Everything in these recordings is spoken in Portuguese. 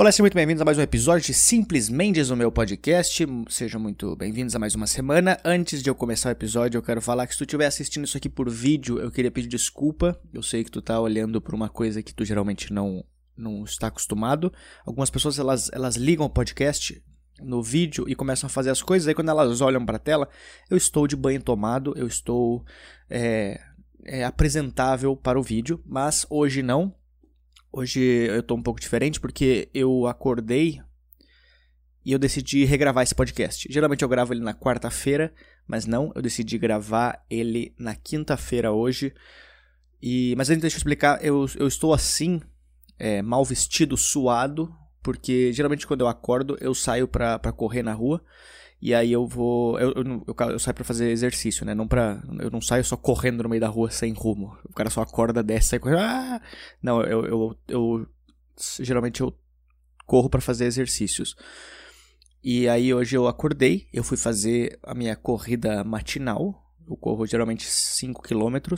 Olá, sejam muito bem-vindos a mais um episódio de Simples Mendes, o meu podcast. Sejam muito bem-vindos a mais uma semana. Antes de eu começar o episódio, eu quero falar que se tu estiver assistindo isso aqui por vídeo, eu queria pedir desculpa. Eu sei que tu tá olhando por uma coisa que tu geralmente não, não está acostumado. Algumas pessoas, elas, elas ligam o podcast no vídeo e começam a fazer as coisas, aí quando elas olham para a tela, eu estou de banho tomado, eu estou é, é, apresentável para o vídeo, mas hoje não, Hoje eu tô um pouco diferente porque eu acordei e eu decidi regravar esse podcast. Geralmente eu gravo ele na quarta-feira, mas não, eu decidi gravar ele na quinta-feira hoje. E mas antes deixa eu explicar, eu, eu estou assim, é, mal vestido, suado, porque geralmente quando eu acordo eu saio pra, correr na rua. E aí eu vou. Eu, eu, eu, eu saio pra fazer exercício, né? Não pra. Eu não saio só correndo no meio da rua sem rumo. O cara só acorda, desce, sai correndo. Ah! Não, eu, eu, eu. Geralmente eu corro para fazer exercícios. E aí hoje eu acordei, eu fui fazer a minha corrida matinal. Eu corro geralmente 5 km.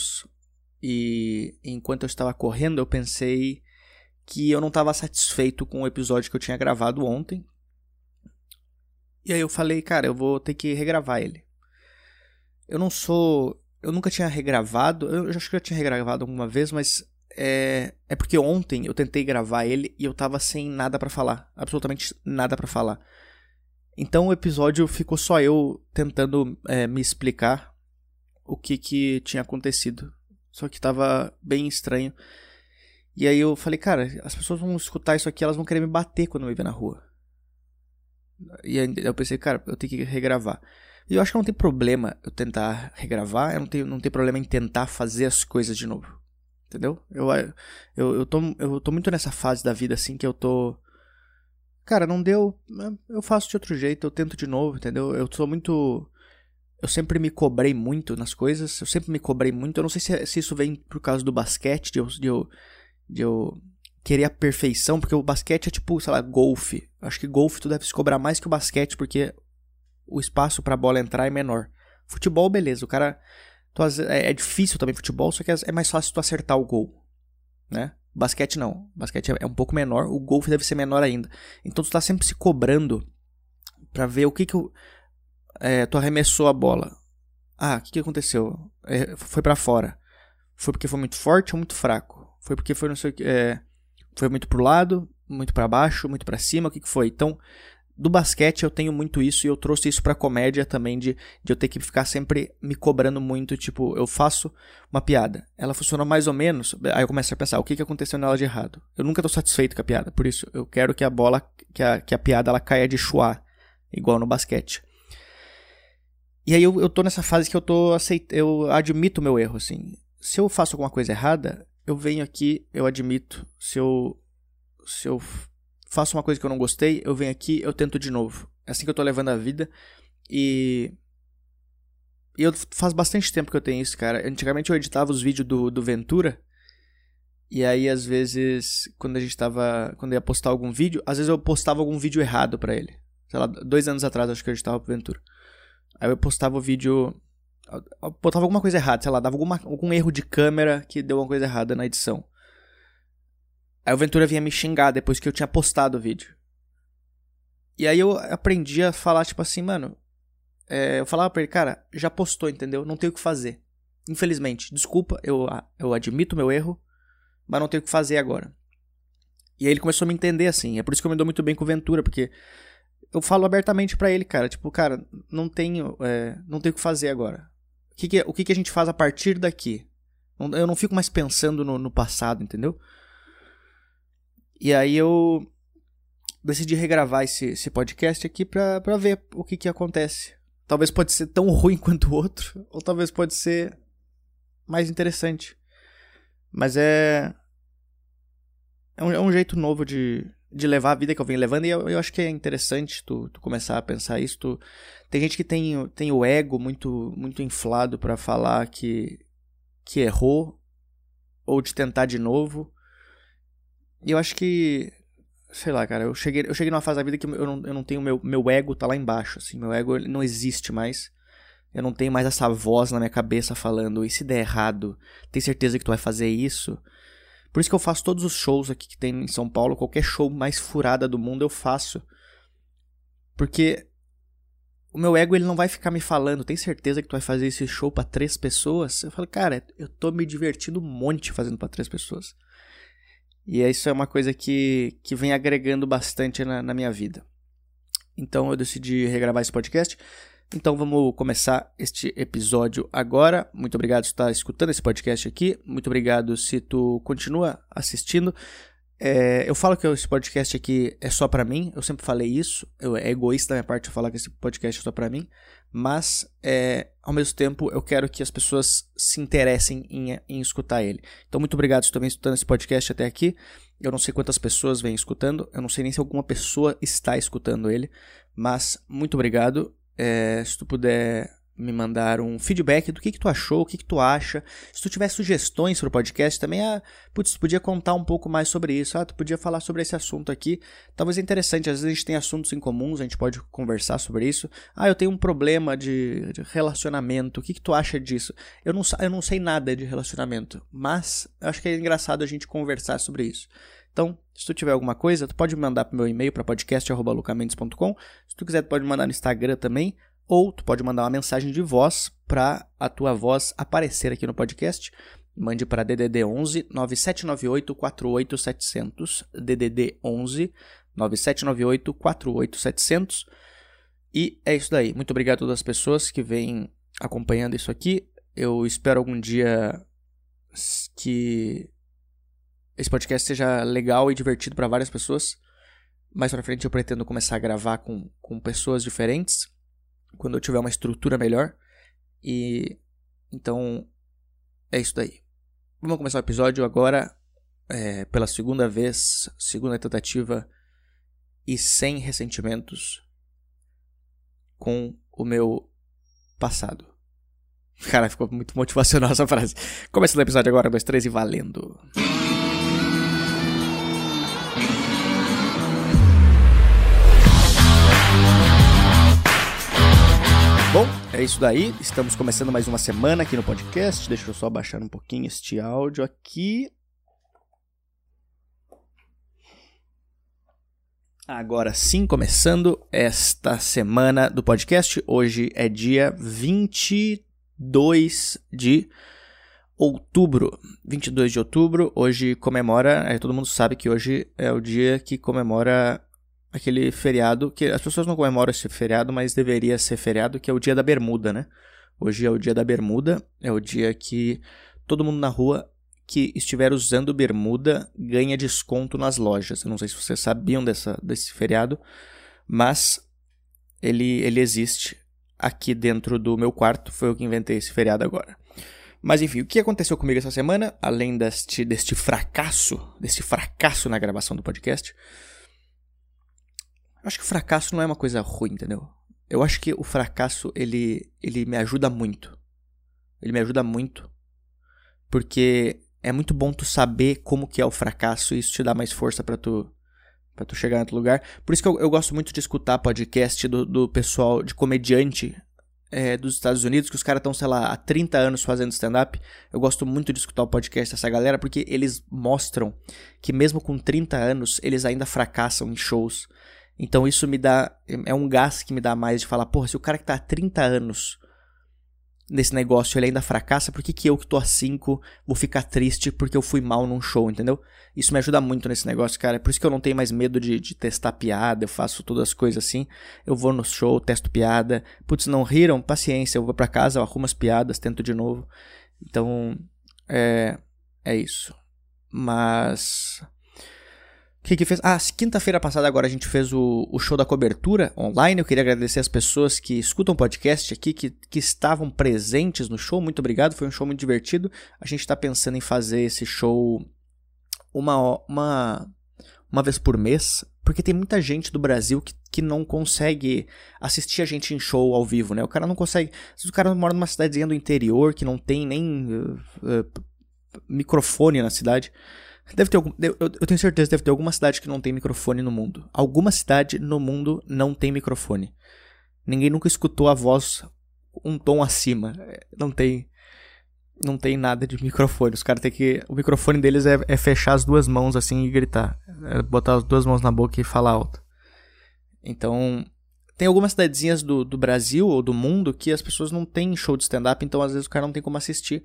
E enquanto eu estava correndo, eu pensei que eu não estava satisfeito com o episódio que eu tinha gravado ontem, e aí eu falei, cara, eu vou ter que regravar ele. Eu não sou. Eu nunca tinha regravado. Eu acho que eu já tinha regravado alguma vez, mas é, é porque ontem eu tentei gravar ele e eu tava sem nada para falar. Absolutamente nada para falar. Então o episódio ficou só eu tentando é, me explicar o que, que tinha acontecido. Só que tava bem estranho. E aí eu falei, cara, as pessoas vão escutar isso aqui, elas vão querer me bater quando me ver na rua. E aí eu pensei, cara, eu tenho que regravar. E eu acho que não tem problema eu tentar regravar, eu não tenho, não tem problema em tentar fazer as coisas de novo. Entendeu? Eu, eu, eu, tô, eu tô muito nessa fase da vida assim que eu tô. Cara, não deu. Eu faço de outro jeito, eu tento de novo, entendeu? Eu sou muito. Eu sempre me cobrei muito nas coisas, eu sempre me cobrei muito. Eu não sei se, se isso vem por causa do basquete, de eu, de eu, de eu querer a perfeição, porque o basquete é tipo, sei lá, golfe. Acho que golfe tu deve se cobrar mais que o basquete, porque o espaço para a bola entrar é menor. Futebol, beleza, o cara. Tu, é, é, difícil também futebol, só que é, mais fácil tu acertar o gol. Né? Basquete não. Basquete é, é um pouco menor, o golfe deve ser menor ainda. Então tu tá sempre se cobrando para ver o que que o, é, tu arremessou a bola. Ah, o que, que aconteceu? É, foi para fora. Foi porque foi muito forte ou muito fraco? Foi porque foi não sei. É, foi muito pro lado, muito para baixo, muito para cima, o que, que foi? Então, do basquete eu tenho muito isso e eu trouxe isso pra comédia também, de, de eu ter que ficar sempre me cobrando muito, tipo, eu faço uma piada, ela funcionou mais ou menos, aí eu começo a pensar, o que, que aconteceu nela de errado? Eu nunca tô satisfeito com a piada, por isso eu quero que a bola, que a, que a piada ela caia de chuá, igual no basquete. E aí eu, eu tô nessa fase que eu tô aceit... eu admito o meu erro, assim. Se eu faço alguma coisa errada, eu venho aqui, eu admito. Se eu, se eu faço uma coisa que eu não gostei, eu venho aqui, eu tento de novo. É assim que eu tô levando a vida. E. E eu faz bastante tempo que eu tenho isso, cara. Antigamente eu editava os vídeos do, do Ventura. E aí, às vezes, quando a gente tava. Quando eu ia postar algum vídeo, às vezes eu postava algum vídeo errado para ele. Sei lá, dois anos atrás acho que eu editava pro Ventura. Aí eu postava o vídeo botava alguma coisa errada, sei lá, dava alguma, algum erro de câmera que deu alguma coisa errada na edição. Aí o Ventura vinha me xingar depois que eu tinha postado o vídeo. E aí eu aprendi a falar, tipo assim, mano. É, eu falava pra ele, cara, já postou, entendeu? Não tenho o que fazer. Infelizmente, desculpa, eu, eu admito meu erro, mas não tenho o que fazer agora. E aí ele começou a me entender assim. É por isso que eu me dou muito bem com o Ventura, porque eu falo abertamente para ele, cara, tipo, cara, não tenho, é, não tenho o que fazer agora que que, o que, que a gente faz a partir daqui? Eu não fico mais pensando no, no passado, entendeu? E aí eu decidi regravar esse, esse podcast aqui pra, pra ver o que, que acontece. Talvez pode ser tão ruim quanto o outro, ou talvez pode ser mais interessante. Mas é. É um, é um jeito novo de, de levar a vida que eu venho levando, e eu, eu acho que é interessante tu, tu, começar a pensar isso. Tu... Tem gente que tem, tem o ego muito, muito inflado para falar que, que errou, ou de tentar de novo. E eu acho que, sei lá, cara, eu cheguei, eu cheguei numa fase da vida que eu não, eu não tenho, meu, meu ego tá lá embaixo, assim, meu ego não existe mais. Eu não tenho mais essa voz na minha cabeça falando, e se der errado, tem certeza que tu vai fazer isso? Por isso que eu faço todos os shows aqui que tem em São Paulo, qualquer show mais furada do mundo eu faço. Porque o meu ego ele não vai ficar me falando, tem certeza que tu vai fazer esse show para três pessoas? Eu falo, cara, eu tô me divertindo um monte fazendo para três pessoas. E isso é uma coisa que, que vem agregando bastante na, na minha vida. Então eu decidi regravar esse podcast. Então vamos começar este episódio agora. Muito obrigado por estar escutando esse podcast aqui. Muito obrigado se tu continua assistindo. É, eu falo que esse podcast aqui é só para mim, eu sempre falei isso. Eu, é egoísta da minha parte falar que esse podcast é só para mim, mas é, ao mesmo tempo eu quero que as pessoas se interessem em, em escutar ele. Então, muito obrigado tu vem escutando esse podcast até aqui. Eu não sei quantas pessoas vêm escutando, eu não sei nem se alguma pessoa está escutando ele, mas muito obrigado. É, se tu puder me mandar um feedback do que, que tu achou, o que, que tu acha. Se tu tiver sugestões para o podcast também, ah, putz, tu podia contar um pouco mais sobre isso. Ah, tu podia falar sobre esse assunto aqui. Talvez é interessante, às vezes a gente tem assuntos em comuns, a gente pode conversar sobre isso. Ah, eu tenho um problema de, de relacionamento, o que, que tu acha disso? Eu não, eu não sei nada de relacionamento, mas acho que é engraçado a gente conversar sobre isso. Então, se tu tiver alguma coisa, tu pode me mandar pro meu e-mail para podcast@lucamendes.com. Se tu quiser, tu pode mandar no Instagram também, ou tu pode mandar uma mensagem de voz para a tua voz aparecer aqui no podcast. Mande para DDD 11 9798 48700 DDD 11 9798 48700 e é isso daí. Muito obrigado a todas as pessoas que vêm acompanhando isso aqui. Eu espero algum dia que esse podcast seja legal e divertido para várias pessoas. Mais pra frente eu pretendo começar a gravar com, com pessoas diferentes quando eu tiver uma estrutura melhor. E então é isso daí. Vamos começar o episódio agora é, pela segunda vez, segunda tentativa e sem ressentimentos com o meu passado. Cara, ficou muito motivacional essa frase. Começando o episódio agora, dois, três e valendo. É isso daí. Estamos começando mais uma semana aqui no podcast. Deixa eu só baixar um pouquinho este áudio aqui. Agora sim, começando esta semana do podcast. Hoje é dia 22 de outubro. 22 de outubro, hoje comemora. É, todo mundo sabe que hoje é o dia que comemora aquele feriado que as pessoas não comemoram esse feriado, mas deveria ser feriado, que é o dia da bermuda, né? Hoje é o dia da bermuda, é o dia que todo mundo na rua que estiver usando bermuda ganha desconto nas lojas. Eu não sei se vocês sabiam dessa, desse feriado, mas ele, ele existe aqui dentro do meu quarto. Foi eu que inventei esse feriado agora. Mas enfim, o que aconteceu comigo essa semana, além deste, deste fracasso, deste fracasso na gravação do podcast, Acho que o fracasso não é uma coisa ruim, entendeu? Eu acho que o fracasso, ele, ele me ajuda muito. Ele me ajuda muito. Porque é muito bom tu saber como que é o fracasso e isso te dá mais força para tu para tu chegar em outro lugar. Por isso que eu, eu gosto muito de escutar podcast do, do pessoal, de comediante é, dos Estados Unidos, que os caras estão, sei lá, há 30 anos fazendo stand-up. Eu gosto muito de escutar o podcast dessa galera, porque eles mostram que mesmo com 30 anos, eles ainda fracassam em shows. Então isso me dá. É um gás que me dá mais de falar, porra, se o cara que tá há 30 anos nesse negócio ele ainda fracassa, por que, que eu que tô há 5 vou ficar triste porque eu fui mal num show, entendeu? Isso me ajuda muito nesse negócio, cara. É por isso que eu não tenho mais medo de, de testar piada, eu faço todas as coisas assim. Eu vou no show, testo piada. Putz, não riram? Paciência, eu vou para casa, eu arrumo as piadas, tento de novo. Então, é. É isso. Mas. Que, que fez? Ah, quinta-feira passada agora a gente fez o, o show da cobertura online. Eu queria agradecer as pessoas que escutam o podcast aqui, que, que estavam presentes no show. Muito obrigado, foi um show muito divertido. A gente está pensando em fazer esse show uma, uma, uma vez por mês, porque tem muita gente do Brasil que, que não consegue assistir a gente em show ao vivo, né? O cara não consegue. Se o cara mora numa cidadezinha do interior que não tem nem uh, uh, microfone na cidade. Deve ter algum, eu, eu tenho certeza que deve ter alguma cidade que não tem microfone no mundo. Alguma cidade no mundo não tem microfone. Ninguém nunca escutou a voz um tom acima. Não tem. não tem nada de microfone. Os caras têm que. O microfone deles é, é, fechar as duas mãos assim e gritar. É botar as duas mãos na boca e falar alto. Então. Tem algumas cidadezinhas do, do Brasil ou do mundo que as pessoas não têm show de stand-up, então às vezes o cara não tem como assistir.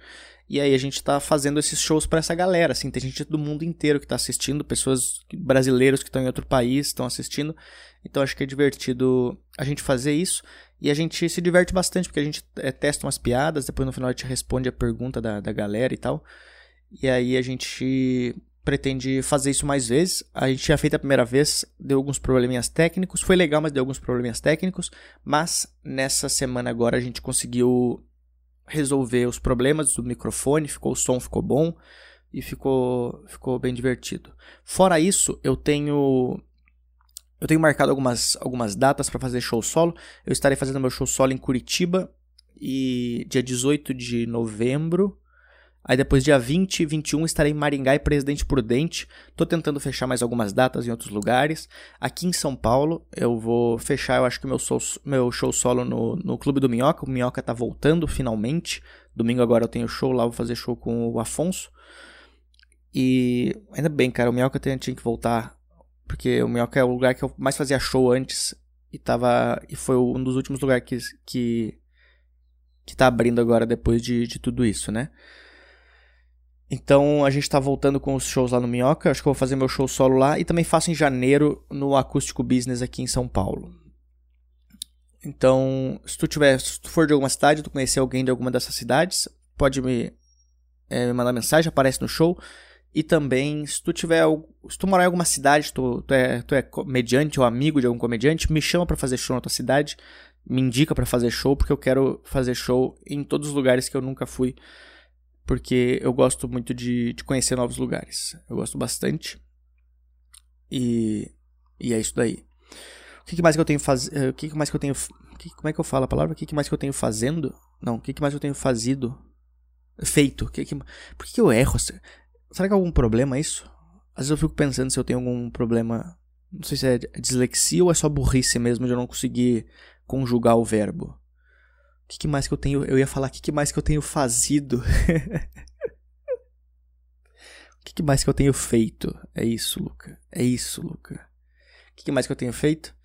E aí a gente tá fazendo esses shows para essa galera, assim, tem gente do mundo inteiro que tá assistindo, pessoas brasileiros que estão em outro país estão assistindo. Então acho que é divertido a gente fazer isso. E a gente se diverte bastante, porque a gente é, testa umas piadas, depois no final a gente responde a pergunta da, da galera e tal. E aí a gente pretende fazer isso mais vezes. A gente tinha feito a primeira vez, deu alguns probleminhas técnicos. Foi legal, mas deu alguns probleminhas técnicos. Mas nessa semana agora a gente conseguiu resolver os problemas do microfone, ficou o som ficou bom e ficou ficou bem divertido. Fora isso, eu tenho eu tenho marcado algumas, algumas datas para fazer show solo. Eu estarei fazendo meu show solo em Curitiba e dia 18 de novembro. Aí depois dia 20 e 21 estarei em Maringá e Presidente Prudente. Tô tentando fechar mais algumas datas em outros lugares. Aqui em São Paulo eu vou fechar, eu acho que meu, show, meu show solo no, no Clube do Minhoca. O Minhoca tá voltando finalmente. Domingo agora eu tenho show lá, vou fazer show com o Afonso. E ainda bem, cara, o Minhoca tinha que voltar porque o Minhoca é o lugar que eu mais fazia show antes. E tava. E foi um dos últimos lugares que. que, que tá abrindo agora depois de, de tudo isso, né? Então a gente tá voltando com os shows lá no Minhoca. Acho que eu vou fazer meu show solo lá. E também faço em janeiro no Acústico Business aqui em São Paulo. Então, se tu tiver, se tu for de alguma cidade, tu conhecer alguém de alguma dessas cidades, pode me, é, me mandar mensagem, aparece no show. E também, se tu tiver. Se tu morar em alguma cidade, tu, tu, é, tu é comediante ou amigo de algum comediante, me chama para fazer show na tua cidade. Me indica para fazer show, porque eu quero fazer show em todos os lugares que eu nunca fui. Porque eu gosto muito de, de conhecer novos lugares. Eu gosto bastante. E, e é isso daí. O que, que mais que eu tenho faz... Eh, o que, que mais que eu tenho. Que, como é que eu falo a palavra? O que, que mais que eu tenho fazendo? Não, o que, que mais eu tenho fazido? Feito. Que que... Por que, que eu erro? Será que é algum problema isso? Às vezes eu fico pensando se eu tenho algum problema. Não sei se é dislexia ou é só burrice mesmo de eu não conseguir conjugar o verbo. O que, que mais que eu tenho. Eu ia falar o que, que mais que eu tenho fazido. o que, que mais que eu tenho feito? É isso, Luca. É isso, Luca. O que, mais que eu tenho feito?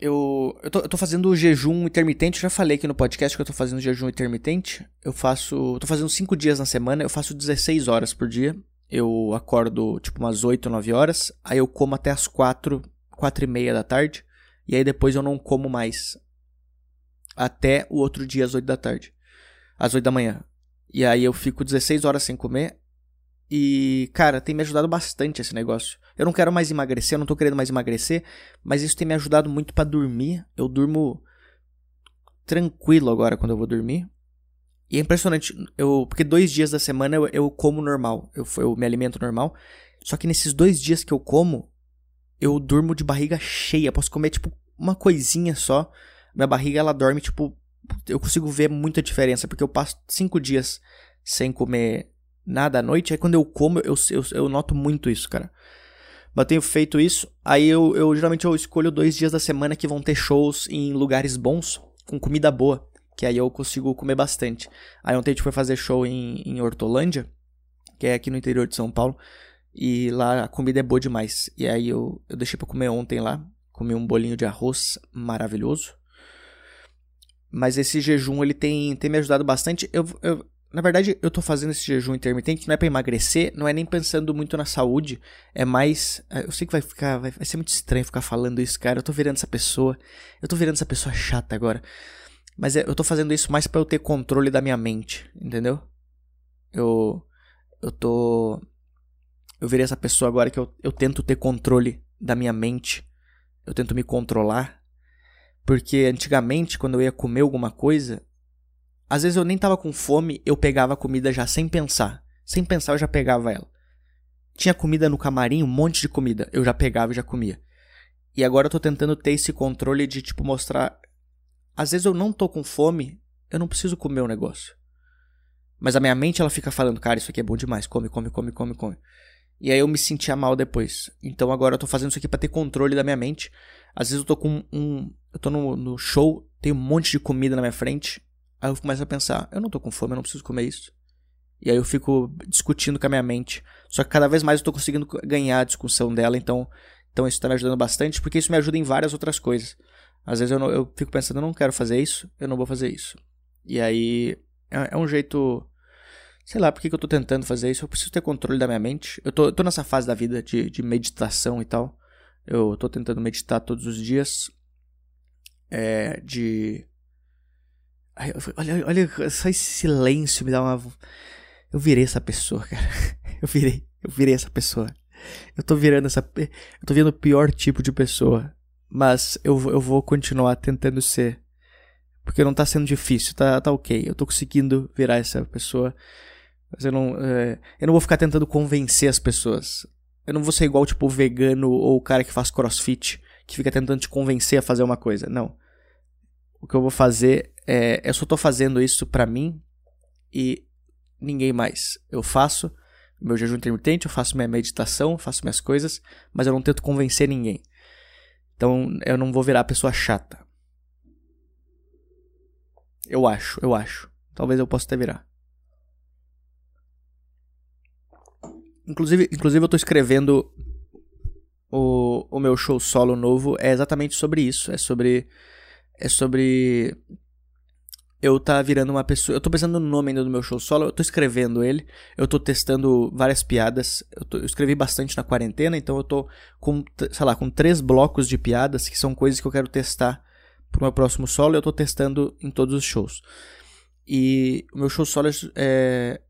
eu, eu, tô, eu tô fazendo jejum intermitente, eu já falei aqui no podcast que eu tô fazendo jejum intermitente. Eu faço. tô fazendo 5 dias na semana, eu faço 16 horas por dia. Eu acordo tipo umas 8, 9 horas. Aí eu como até as 4, 4 e meia da tarde. E aí depois eu não como mais. Até o outro dia às 8 da tarde. Às 8 da manhã. E aí eu fico 16 horas sem comer. E, cara, tem me ajudado bastante esse negócio. Eu não quero mais emagrecer, eu não tô querendo mais emagrecer, mas isso tem me ajudado muito para dormir. Eu durmo tranquilo agora quando eu vou dormir. E é impressionante, eu, porque dois dias da semana eu, eu como normal, eu, eu me alimento normal. Só que nesses dois dias que eu como, eu durmo de barriga cheia. Posso comer, tipo, uma coisinha só. Minha barriga, ela dorme, tipo. Eu consigo ver muita diferença, porque eu passo cinco dias sem comer nada à noite. Aí quando eu como, eu, eu, eu noto muito isso, cara. Mas eu tenho feito isso. Aí eu, eu geralmente eu escolho dois dias da semana que vão ter shows em lugares bons, com comida boa. Que aí eu consigo comer bastante. Aí ontem a gente foi fazer show em, em Hortolândia, que é aqui no interior de São Paulo. E lá a comida é boa demais. E aí eu, eu deixei pra comer ontem lá. Comi um bolinho de arroz maravilhoso. Mas esse jejum ele tem, tem me ajudado bastante. Eu, eu, na verdade, eu tô fazendo esse jejum intermitente não é para emagrecer, não é nem pensando muito na saúde, é mais. É, eu sei que vai ficar. Vai, vai ser muito estranho ficar falando isso, cara. Eu tô virando essa pessoa. Eu tô virando essa pessoa chata agora. Mas é, eu tô fazendo isso mais para eu ter controle da minha mente, entendeu? Eu. Eu tô. Eu virei essa pessoa agora que eu, eu tento ter controle da minha mente. Eu tento me controlar. Porque antigamente, quando eu ia comer alguma coisa, às vezes eu nem tava com fome, eu pegava a comida já sem pensar. Sem pensar eu já pegava ela. Tinha comida no camarim, um monte de comida. Eu já pegava e já comia. E agora eu tô tentando ter esse controle de, tipo, mostrar. Às vezes eu não tô com fome, eu não preciso comer o um negócio. Mas a minha mente, ela fica falando, cara, isso aqui é bom demais. Come, come, come, come, come. E aí eu me sentia mal depois. Então agora eu tô fazendo isso aqui para ter controle da minha mente. Às vezes eu tô com um. Eu tô no, no show, tem um monte de comida na minha frente Aí eu começo a pensar, eu não tô com fome, eu não preciso comer isso. E aí eu fico discutindo com a minha mente. Só que cada vez mais eu tô conseguindo ganhar a discussão dela, então, então isso tá me ajudando bastante, porque isso me ajuda em várias outras coisas. Às vezes eu, não, eu fico pensando, eu não quero fazer isso, eu não vou fazer isso. E aí é, é um jeito. Sei lá, por que, eu tô tentando fazer isso? Eu preciso ter controle da minha mente. Eu tô, eu tô nessa fase da vida de, de meditação e tal. Eu tô tentando meditar todos os dias. É, de. Ai, olha, olha, só esse silêncio me dá uma. Eu virei essa pessoa, cara. Eu virei, eu virei essa pessoa. Eu tô virando essa. Eu tô vendo o pior tipo de pessoa. Mas eu, eu vou continuar tentando ser. Porque não tá sendo difícil, tá, tá ok. Eu tô conseguindo virar essa pessoa. Mas eu não. É, eu não vou ficar tentando convencer as pessoas. Eu não vou ser igual, tipo, o vegano ou o cara que faz crossfit, que fica tentando te convencer a fazer uma coisa. Não. O que eu vou fazer é. Eu só tô fazendo isso pra mim e ninguém mais. Eu faço meu jejum intermitente, eu faço minha meditação, faço minhas coisas, mas eu não tento convencer ninguém. Então eu não vou virar pessoa chata. Eu acho, eu acho. Talvez eu possa até virar. Inclusive, inclusive eu tô escrevendo o, o meu show solo novo é exatamente sobre isso. É sobre. É sobre. Eu tá virando uma pessoa. Eu tô pensando no nome ainda do meu show solo. Eu tô escrevendo ele. Eu tô testando várias piadas. Eu, tô, eu escrevi bastante na quarentena, então eu tô com, sei lá, com três blocos de piadas que são coisas que eu quero testar pro meu próximo solo. Eu tô testando em todos os shows. E o meu show solo é,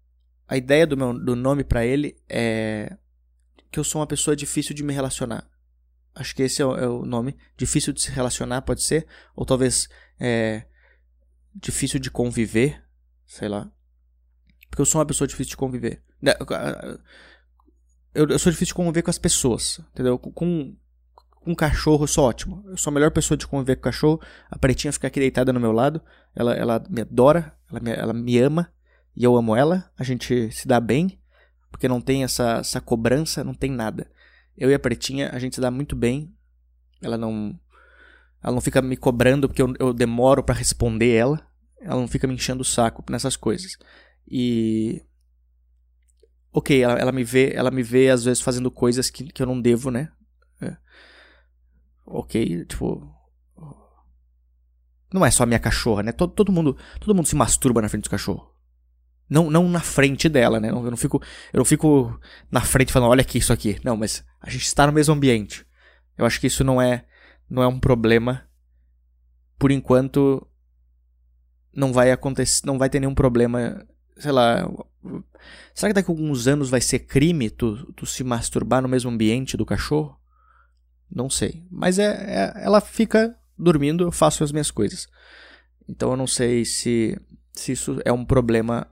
a ideia do, meu, do nome para ele é que eu sou uma pessoa difícil de me relacionar. Acho que esse é o, é o nome. Difícil de se relacionar, pode ser. Ou talvez é, difícil de conviver. Sei lá. Porque eu sou uma pessoa difícil de conviver. Eu, eu sou difícil de conviver com as pessoas. Entendeu? Com, com um cachorro eu sou ótimo. Eu sou a melhor pessoa de conviver com cachorro. A pretinha fica aqui deitada no meu lado. Ela, ela me adora. Ela me, ela me ama e eu amo ela, a gente se dá bem, porque não tem essa, essa cobrança, não tem nada. Eu e a Pretinha, a gente se dá muito bem, ela não ela não fica me cobrando porque eu, eu demoro para responder ela, ela não fica me enchendo o saco nessas coisas. E ok, ela, ela me vê, ela me vê às vezes fazendo coisas que, que eu não devo, né? É. Ok, tipo, não é só a minha cachorra, né? Todo, todo mundo, todo mundo se masturba na frente do cachorro. Não, não na frente dela, né? Eu não, fico, eu não fico na frente falando, olha aqui isso aqui. Não, mas a gente está no mesmo ambiente. Eu acho que isso não é, não é um problema. Por enquanto, não vai acontecer, não vai ter nenhum problema, sei lá. Será que daqui a alguns anos vai ser crime tu, tu se masturbar no mesmo ambiente do cachorro? Não sei. Mas é, é ela fica dormindo, eu faço as minhas coisas. Então eu não sei se, se isso é um problema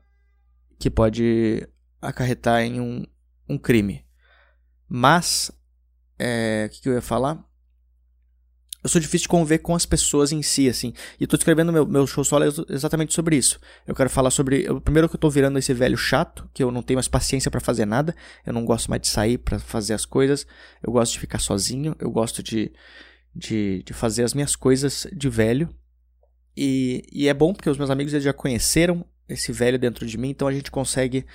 que pode acarretar em um, um crime. Mas, é, o que, que eu ia falar? Eu sou difícil de conviver com as pessoas em si, assim. E eu tô escrevendo meu, meu show solo exatamente sobre isso. Eu quero falar sobre. Eu, primeiro que eu tô virando esse velho chato, que eu não tenho mais paciência para fazer nada. Eu não gosto mais de sair para fazer as coisas. Eu gosto de ficar sozinho. Eu gosto de, de, de fazer as minhas coisas de velho. E, e é bom porque os meus amigos já conheceram esse velho dentro de mim, então a gente consegue.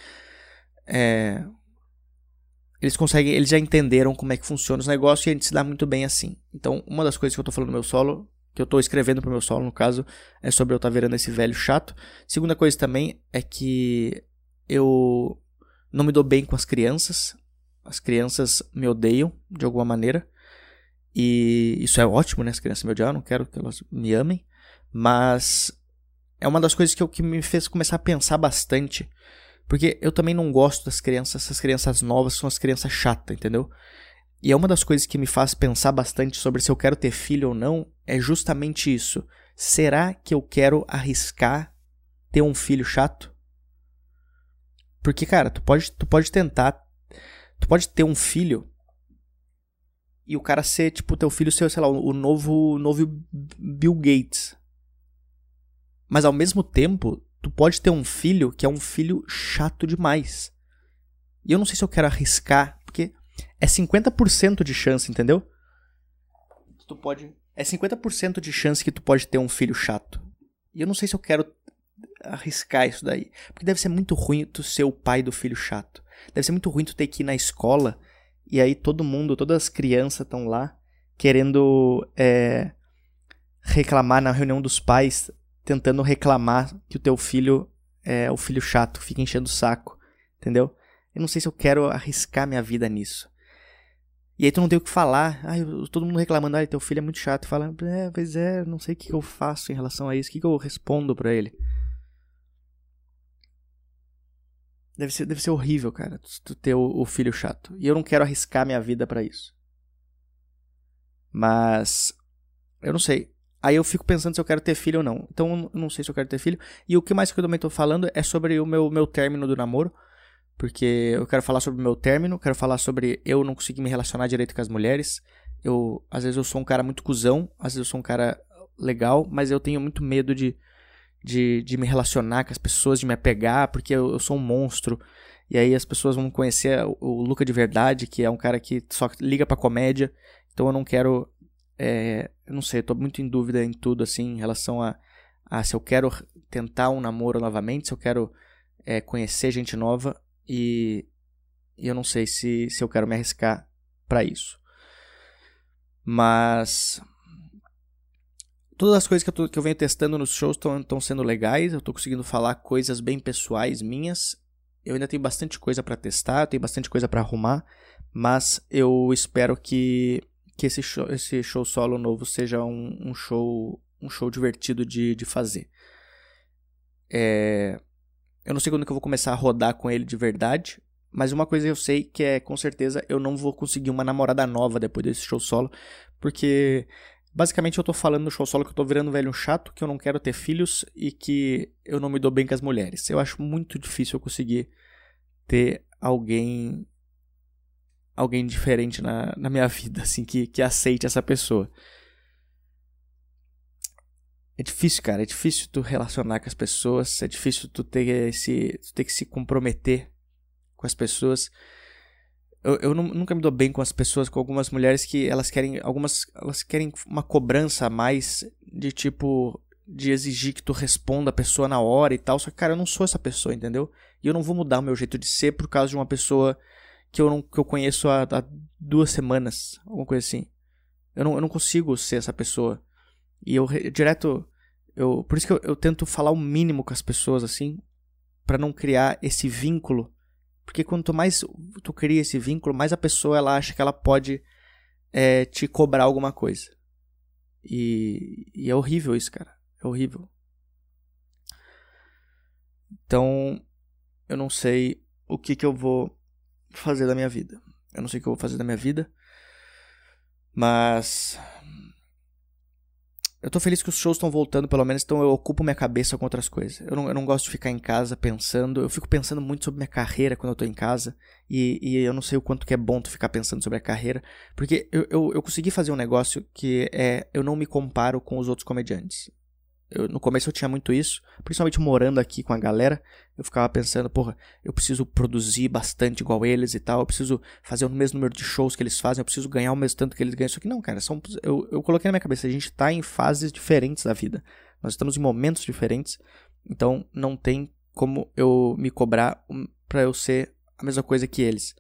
É, eles conseguem, eles já entenderam como é que funciona os negócios e a gente se dá muito bem assim. Então, uma das coisas que eu tô falando no meu solo, que eu tô escrevendo pro meu solo, no caso, é sobre eu estar tá virando esse velho chato. Segunda coisa também é que eu não me dou bem com as crianças. As crianças me odeiam de alguma maneira. E isso é ótimo, né? As crianças me odiam, eu não quero que elas me amem. Mas é uma das coisas que, eu, que me fez começar a pensar bastante. Porque eu também não gosto das crianças, essas crianças novas são as crianças chatas, entendeu? E é uma das coisas que me faz pensar bastante sobre se eu quero ter filho ou não, é justamente isso. Será que eu quero arriscar ter um filho chato? Porque, cara, tu pode, tu pode tentar. Tu pode ter um filho e o cara ser, tipo, teu filho ser, sei lá, o novo, novo Bill Gates. Mas ao mesmo tempo, tu pode ter um filho que é um filho chato demais. E eu não sei se eu quero arriscar, porque é 50% de chance, entendeu? Tu pode. É 50% de chance que tu pode ter um filho chato. E eu não sei se eu quero arriscar isso daí. Porque deve ser muito ruim tu ser o pai do filho chato. Deve ser muito ruim tu ter que ir na escola e aí todo mundo, todas as crianças estão lá querendo é, reclamar na reunião dos pais, tentando reclamar que o teu filho é o filho chato, fica enchendo o saco, entendeu? Eu não sei se eu quero arriscar minha vida nisso. E aí tu não tem o que falar. Ai, todo mundo reclamando, ai, teu filho é muito chato. Fala, é, pois é, não sei o que eu faço em relação a isso. O que eu respondo para ele? Deve ser, deve ser horrível, cara, tu ter o, o filho chato. E eu não quero arriscar minha vida para isso. Mas. Eu não sei. Aí eu fico pensando se eu quero ter filho ou não. Então eu não sei se eu quero ter filho. E o que mais que eu também tô falando é sobre o meu, meu término do namoro. Porque eu quero falar sobre o meu término, quero falar sobre eu não conseguir me relacionar direito com as mulheres. Eu, às vezes eu sou um cara muito cuzão, às vezes eu sou um cara legal, mas eu tenho muito medo de, de, de me relacionar com as pessoas, de me apegar, porque eu, eu sou um monstro. E aí as pessoas vão conhecer o, o Luca de verdade, que é um cara que só liga pra comédia. Então eu não quero. É, eu não sei, eu tô muito em dúvida em tudo, assim, em relação a, a se eu quero tentar um namoro novamente, se eu quero é, conhecer gente nova. E, e eu não sei se, se eu quero me arriscar para isso. Mas todas as coisas que eu, tô, que eu venho testando nos shows estão sendo legais. Eu estou conseguindo falar coisas bem pessoais minhas. Eu ainda tenho bastante coisa para testar, tenho bastante coisa para arrumar, mas eu espero que, que esse, show, esse show solo novo seja um, um show um show divertido de, de fazer. É, eu não sei quando que eu vou começar a rodar com ele de verdade, mas uma coisa eu sei que é com certeza eu não vou conseguir uma namorada nova depois desse show solo, porque basicamente eu tô falando no show solo que eu tô virando velho chato, que eu não quero ter filhos e que eu não me dou bem com as mulheres. Eu acho muito difícil eu conseguir ter alguém alguém diferente na, na minha vida, assim, que, que aceite essa pessoa. É difícil, cara. É difícil tu relacionar com as pessoas. É difícil tu ter, esse, tu ter que se comprometer com as pessoas. Eu, eu nunca me dou bem com as pessoas, com algumas mulheres que elas querem. Algumas. Elas querem uma cobrança a mais de tipo. De exigir que tu responda a pessoa na hora e tal. Só que, cara, eu não sou essa pessoa, entendeu? E eu não vou mudar o meu jeito de ser por causa de uma pessoa que eu, não, que eu conheço há, há duas semanas. Alguma coisa assim. Eu não, eu não consigo ser essa pessoa. E eu direto eu, por isso que eu, eu tento falar o mínimo com as pessoas, assim, para não criar esse vínculo. Porque quanto mais tu cria esse vínculo, mais a pessoa ela acha que ela pode é, te cobrar alguma coisa. E, e é horrível isso, cara. É horrível. Então, eu não sei o que, que eu vou fazer da minha vida. Eu não sei o que eu vou fazer da minha vida. Mas eu tô feliz que os shows estão voltando, pelo menos, então eu ocupo minha cabeça com outras coisas. Eu não, eu não gosto de ficar em casa pensando. Eu fico pensando muito sobre minha carreira quando eu tô em casa. E, e eu não sei o quanto que é bom tu ficar pensando sobre a carreira. Porque eu, eu, eu consegui fazer um negócio que é. Eu não me comparo com os outros comediantes. Eu, no começo eu tinha muito isso, principalmente morando aqui com a galera. Eu ficava pensando, porra, eu preciso produzir bastante igual eles e tal. Eu preciso fazer o mesmo número de shows que eles fazem. Eu preciso ganhar o mesmo tanto que eles ganham. Só que não, cara, são, eu, eu coloquei na minha cabeça, a gente tá em fases diferentes da vida. Nós estamos em momentos diferentes. Então não tem como eu me cobrar para eu ser a mesma coisa que eles.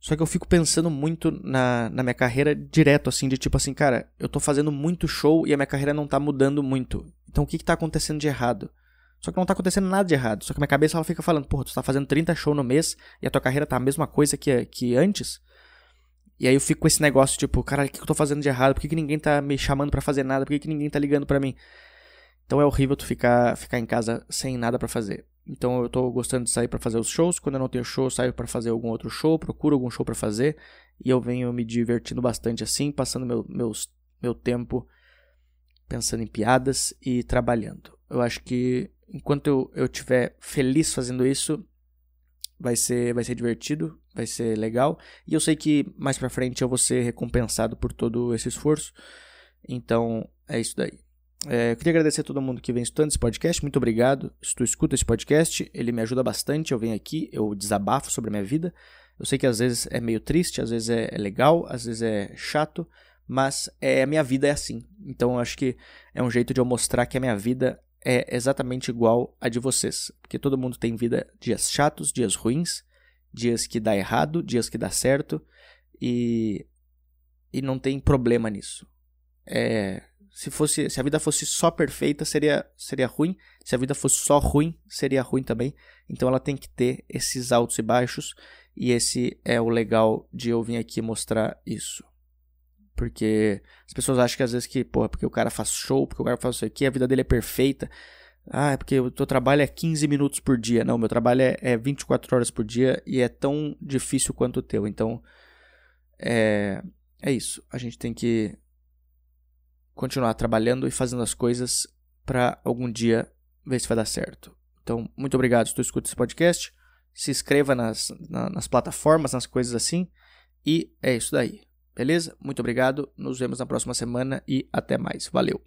Só que eu fico pensando muito na, na minha carreira direto, assim, de tipo assim, cara, eu tô fazendo muito show e a minha carreira não tá mudando muito. Então o que que tá acontecendo de errado? Só que não tá acontecendo nada de errado. Só que minha cabeça ela fica falando, porra, tu tá fazendo 30 shows no mês e a tua carreira tá a mesma coisa que, que antes. E aí eu fico com esse negócio, tipo, caralho, o que, que eu tô fazendo de errado? Por que, que ninguém tá me chamando para fazer nada? Por que, que ninguém tá ligando para mim? Então é horrível tu ficar, ficar em casa sem nada para fazer. Então eu tô gostando de sair para fazer os shows. Quando eu não tenho show, saio para fazer algum outro show, procuro algum show para fazer. E eu venho me divertindo bastante assim, passando meu, meus, meu tempo pensando em piadas e trabalhando. Eu acho que enquanto eu, eu tiver feliz fazendo isso, vai ser, vai ser divertido, vai ser legal. E eu sei que mais pra frente eu vou ser recompensado por todo esse esforço. Então é isso daí. É, eu queria agradecer a todo mundo que vem escutando esse podcast. Muito obrigado. Se tu escuta esse podcast, ele me ajuda bastante. Eu venho aqui, eu desabafo sobre a minha vida. Eu sei que às vezes é meio triste, às vezes é, é legal, às vezes é chato, mas é, a minha vida é assim. Então eu acho que é um jeito de eu mostrar que a minha vida é exatamente igual a de vocês, porque todo mundo tem vida, dias chatos, dias ruins, dias que dá errado, dias que dá certo, e, e não tem problema nisso. É, se fosse se a vida fosse só perfeita seria seria ruim. Se a vida fosse só ruim seria ruim também. Então ela tem que ter esses altos e baixos. E esse é o legal de eu vir aqui mostrar isso. Porque as pessoas acham que às vezes que porra porque o cara faz show porque o cara faz isso aqui a vida dele é perfeita. Ah é porque o teu trabalho é 15 minutos por dia. Não meu trabalho é, é 24 horas por dia e é tão difícil quanto o teu. Então é é isso. A gente tem que continuar trabalhando e fazendo as coisas para algum dia ver se vai dar certo. Então, muito obrigado se tu escuta esse podcast. Se inscreva nas, na, nas plataformas, nas coisas assim. E é isso daí. Beleza? Muito obrigado. Nos vemos na próxima semana e até mais. Valeu!